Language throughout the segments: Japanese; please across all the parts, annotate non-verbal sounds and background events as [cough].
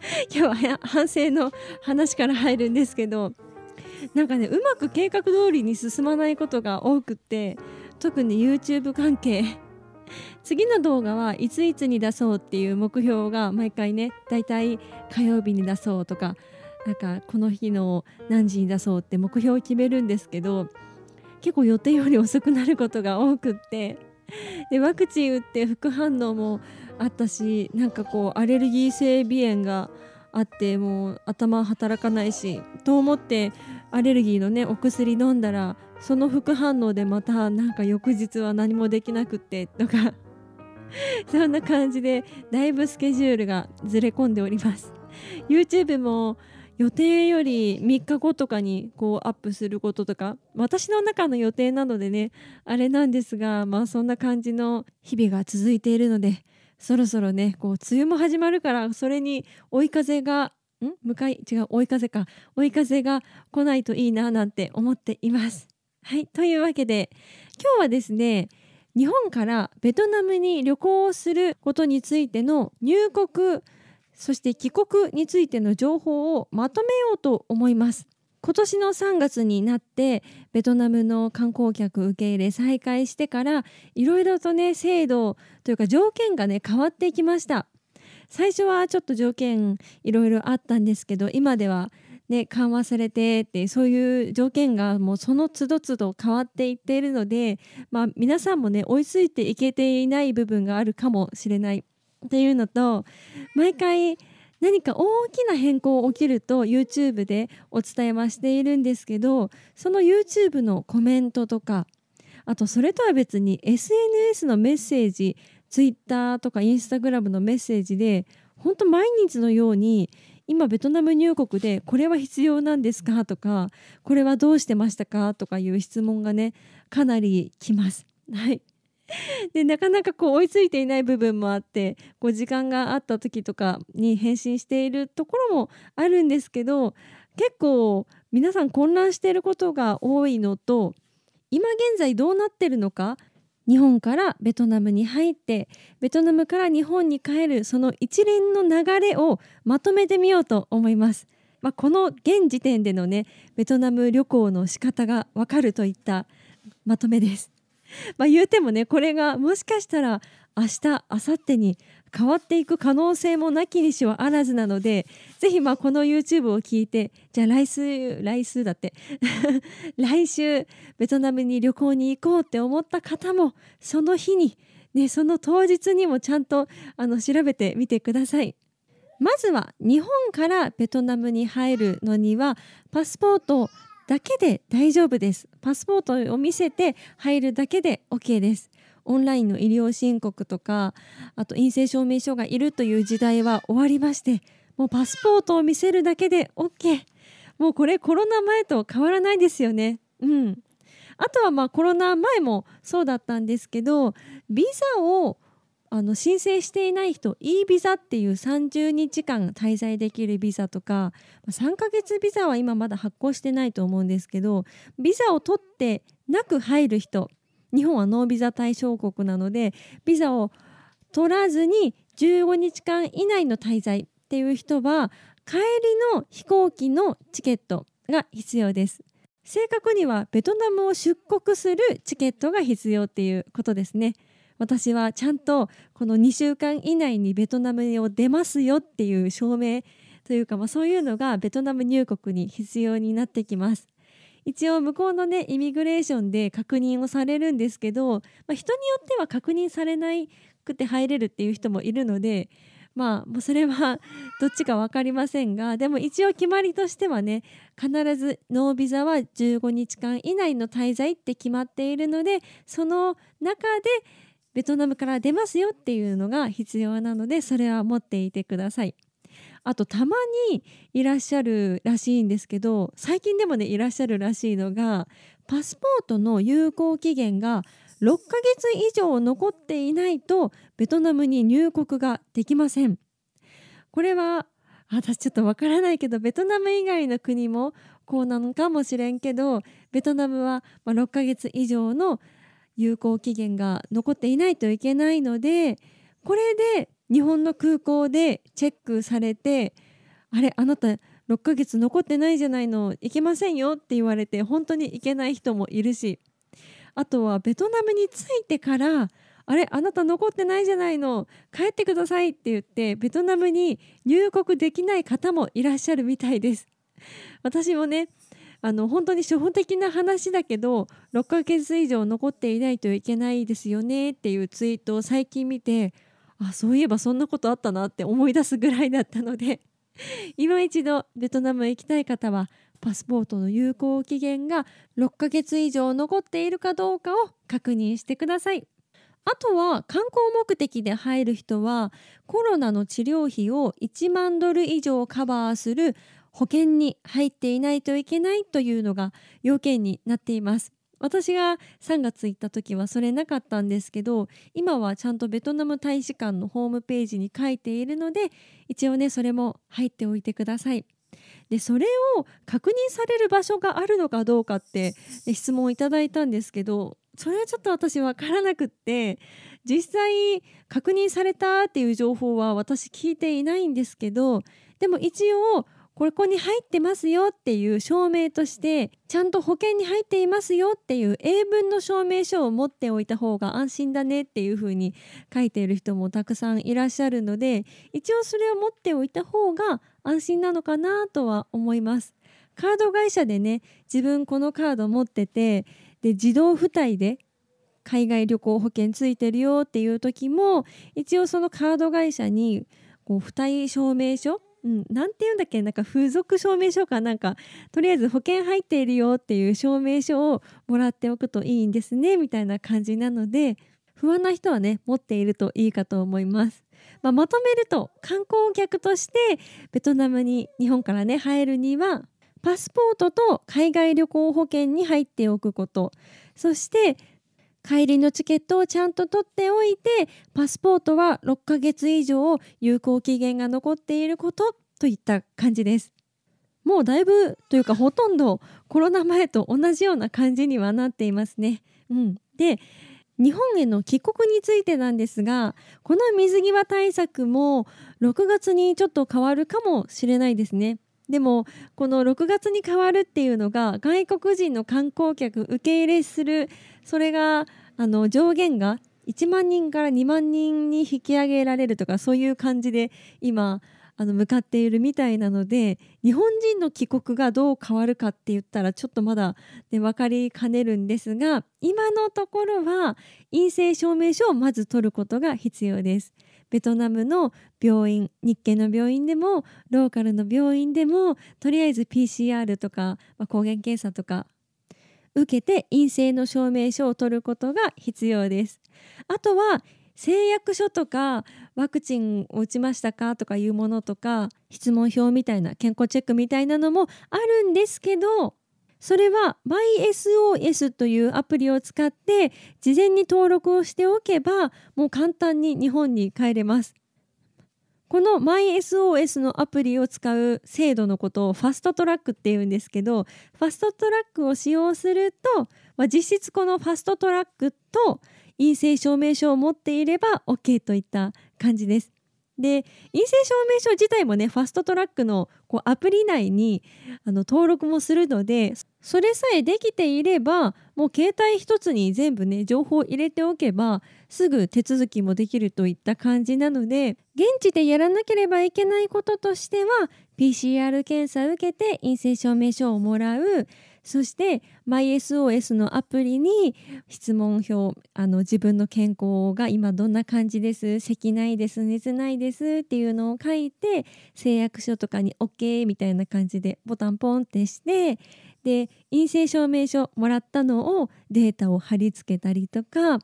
[laughs] 今日は反省の話から入るんですけどなんかねうまく計画通りに進まないことが多くって特に YouTube 関係。[laughs] 次の動画はいついつに出そうっていう目標が毎回ねだいたい火曜日に出そうとかなんかこの日の何時に出そうって目標を決めるんですけど結構予定より遅くなることが多くって。でワクチン打って副反応もあったしなんかこうアレルギー性鼻炎があってもう頭働かないしと思ってアレルギーのねお薬飲んだらその副反応でまたなんか翌日は何もできなくってとか [laughs] そんな感じでだいぶスケジュールがずれ込んでおります。YouTube も予定より3日後とかにこうアップすることとか私の中の予定なのでねあれなんですがまあそんな感じの日々が続いているのでそろそろねこう梅雨も始まるからそれに追い風がん？向かい？違う追い風か追い風が来ないといいななんて思っています。はいというわけで今日はですね日本からベトナムに旅行をすることについての入国そして帰国についての情報をまとめようと思います。今年の3月になってベトナムの観光客受け入れ再開してからいろいろとね制度というか条件がね変わっていきました。最初はちょっと条件いろいろあったんですけど今ではね緩和されてってそういう条件がもうその都度都度変わっていっているのでまあ皆さんもね追いついていけていない部分があるかもしれないっていうのと毎回何か大きな変更起きると YouTube でお伝えはしているんですけどその YouTube のコメントとかあとそれとは別に SNS のメッセージ Twitter とか Instagram のメッセージで本当毎日のように今ベトナム入国でこれは必要なんですかとかこれはどうしてましたかとかいう質問がねかなり来ます。はい [laughs] でなかなかこう追いついていない部分もあってこう時間があった時とかに返信しているところもあるんですけど結構皆さん混乱していることが多いのと今現在どうなってるのか日本からベトナムに入ってベトナムから日本に帰るその一連の流れをまとめてみようと思います。まあ、この現時点でのねベトナム旅行の仕方がわかるといったまとめです。まあ言うてもねこれがもしかしたら明日明後日に変わっていく可能性もなきにしはあらずなのでぜひまあこの YouTube を聞いてじゃあ来週来週だって [laughs] 来週ベトナムに旅行に行こうって思った方もその日に、ね、その当日にもちゃんとあの調べてみてください。まずは日本からベトナムに入るのにはパスポートだけで大丈夫です。パスポートを見せて入るだけで OK です。オンラインの医療申告とかあと陰性証明書がいるという時代は終わりましてもうパスポートを見せるだけで OK もうこれコロナ前と変わらないですよねうんあとはまあコロナ前もそうだったんですけどビザをあの申請していない人 E ビザっていう30日間滞在できるビザとか3ヶ月ビザは今まだ発行してないと思うんですけどビザを取ってなく入る人日本はノービザ対象国なのでビザを取らずに15日間以内の滞在っていう人は帰りの飛行機のチケットが必要です。正確にはベトナムを出国するチケットが必要っていうことですね。私はちゃんとこの2週間以内にベトナムを出ますよっていう証明というか、まあ、そういうのがベトナム入国に必要になってきます。一応向こうのねイミグレーションで確認をされるんですけど、まあ、人によっては確認されなくて入れるっていう人もいるのでまあもうそれはどっちか分かりませんがでも一応決まりとしてはね必ずノービザは15日間以内の滞在って決まっているのでその中でベトナムから出ますよっていうのが必要なのでそれは持っていてください。あとたまにいらっしゃるらしいんですけど最近でもねいらっしゃるらしいのがパスポートの有効期限が6ヶ月以上残っていないとベトナムに入国ができませんこれは私ちょっとわからないけどベトナム以外の国もこうなのかもしれんけどベトナムは6ヶ月以上の有効期限が残っていないといけないのでこれで日本の空港でチェックされてあれあなた6ヶ月残ってないじゃないの行けませんよって言われて本当に行けない人もいるしあとはベトナムに着いてからあれあなた残ってないじゃないの帰ってくださいって言ってベトナムに入国できない方もいらっしゃるみたいです。私もねあの本当に初歩的な話だけど6ヶ月以上残っていないといけないですよねっていうツイートを最近見てあそういえばそんなことあったなって思い出すぐらいだったので [laughs] 今一度ベトナムへ行きたい方はパスポートの有効期限が6ヶ月以上残っているかどうかを確認してください。あとは観光目的で入る人はコロナの治療費を1万ドル以上カバーする保険に入っていないといけないというのが要件になっています。私が3月行った時はそれなかったんですけど今はちゃんとベトナム大使館のホームページに書いているので一応ねそれも入っておいてください。でそれを確認される場所があるのかどうかって [laughs] 質問をいただいたんですけどそれはちょっと私分からなくって実際確認されたっていう情報は私聞いていないんですけどでも一応ここに入ってますよっていう証明としてちゃんと保険に入っていますよっていう英文の証明書を持っておいた方が安心だねっていうふうに書いている人もたくさんいらっしゃるので一応それを持っておいた方が安心なのかなとは思います。カード会社でね自分このカード持っててで自動付帯で海外旅行保険ついてるよっていう時も一応そのカード会社にこう付帯証明書うん、なんて言うんだっけなんか風俗証明書かなんかとりあえず保険入っているよっていう証明書をもらっておくといいんですねみたいな感じなので不安な人はね持っているといいかと思います。まあ、まとめると観光客としてベトナムに日本からね入るにはパスポートと海外旅行保険に入っておくことそして帰りのチケットをちゃんと取っておいてパスポートは6ヶ月以上有効期限が残っていることといった感じです。もうだいぶというかほとんどコロナ前と同じような感じにはなっていますね、うん、で日本への帰国についてなんですがこの水際対策も6月にちょっと変わるかもしれないですね。でもこの6月に変わるっていうのが外国人の観光客受け入れするそれがあの上限が1万人から2万人に引き上げられるとかそういう感じで今あの向かっているみたいなので日本人の帰国がどう変わるかって言ったらちょっとまだ、ね、分かりかねるんですが今のところは陰性証明書をまず取ることが必要です。ベトナムの病院日系の病院でもローカルの病院でもとりあえず PCR とか、まあ、抗原検査とか受けて陰性の証明書を取ることが必要です。あとは誓約書とかワクチンを打ちましたかとかいうものとか質問票みたいな健康チェックみたいなのもあるんですけどそれは MySOS というアプリを使って事前に登録をしておけばもう簡単に日本に帰れます。この MySOS のアプリを使う制度のことをファストトラックっていうんですけどファストトラックを使用すると、まあ、実質このファストトラックと陰性証明書を持っていれば OK といった感じです。で陰性証明書自体もねファストトラックのこうアプリ内にあの登録もするのでそれさえできていればもう携帯一つに全部ね情報を入れておけばすぐ手続きもできるといった感じなので現地でやらなければいけないこととしては PCR 検査を受けて陰性証明書をもらう。そして MySOS のアプリに質問票あの自分の健康が今どんな感じです？咳ないです？熱ないです？っていうのを書いて誓約書とかに OK みたいな感じでボタンポンってしてで陰性証明書もらったのをデータを貼り付けたりとか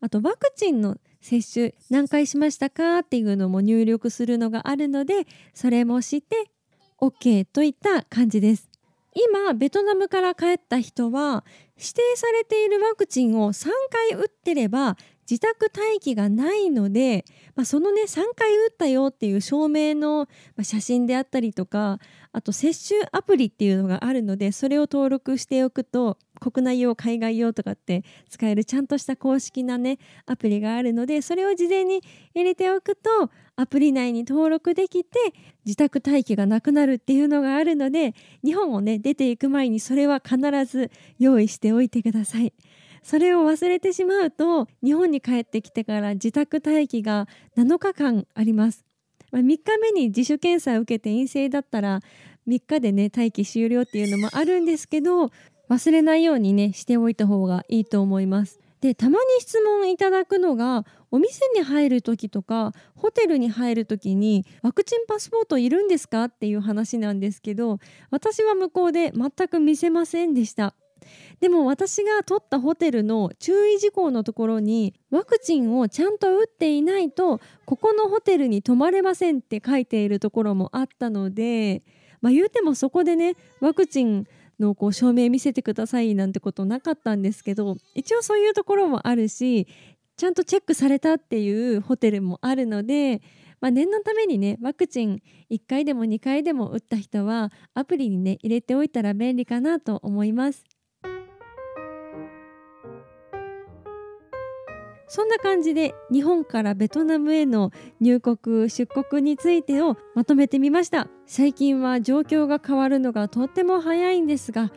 あとワクチンの接種何回しましたかっていうのも入力するのがあるのでそれもして OK といった感じです。今ベトナムから帰った人は指定されているワクチンを3回打ってれば自宅待機がないので、まあ、そのね3回打ったよっていう証明の写真であったりとかあと接種アプリっていうのがあるのでそれを登録しておくと国内用海外用とかって使えるちゃんとした公式なねアプリがあるのでそれを事前に入れておくとアプリ内に登録できて自宅待機がなくなるっていうのがあるので日本をね出ていく前にそれは必ず用意しておいてください。それを忘れてしまうと日本に帰ってきてから自宅待機が7日間あります。3日目に自主検査を受けて陰性だったら3日でね待機終了っていうのもあるんですけど忘れないようにねしておいた方がいいと思います。でたまに質問いただくのがお店に入る時とかホテルに入る時にワクチンパスポートいるんですかっていう話なんですけど私は向こうで全く見せませんでしたでも私が取ったホテルの注意事項のところにワクチンをちゃんと打っていないとここのホテルに泊まれませんって書いているところもあったので、まあ、言うてもそこでねワクチンのこう証明見せてくださいなんてことなかったんですけど一応そういうところもあるしちゃんとチェックされたっていうホテルもあるので、まあ、念のためにねワクチン1回でも2回でも打った人はアプリにね入れておいたら便利かなと思います。そんな感じで日本からベトナムへの入国出国についてをまとめてみました。最近は状況が変わるのがとっても早いんですが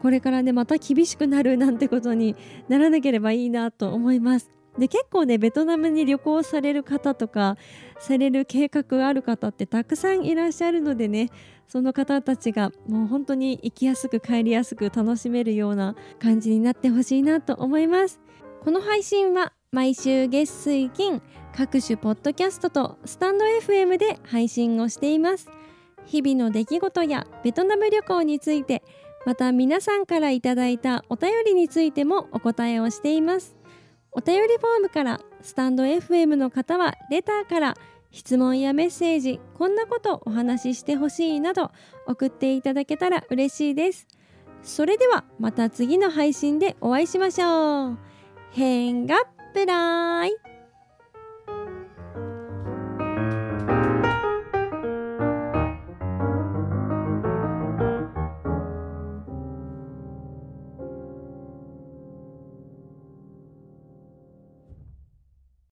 これからねまた厳しくなるなんてことにならなければいいなと思います。で結構ねベトナムに旅行される方とかされる計画ある方ってたくさんいらっしゃるのでねその方たちがもう本当に行きやすく帰りやすく楽しめるような感じになってほしいなと思います。この配信は毎週月水金各種ポッドキャストとスタンド FM で配信をしています。日々の出来事やベトナム旅行についてまた皆さんからいただいたお便りについてもお答えをしています。お便りフォームからスタンド FM の方はレターから質問やメッセージこんなことお話ししてほしいなど送っていただけたら嬉しいです。それではまた次の配信でお会いしましょう。変がプライ。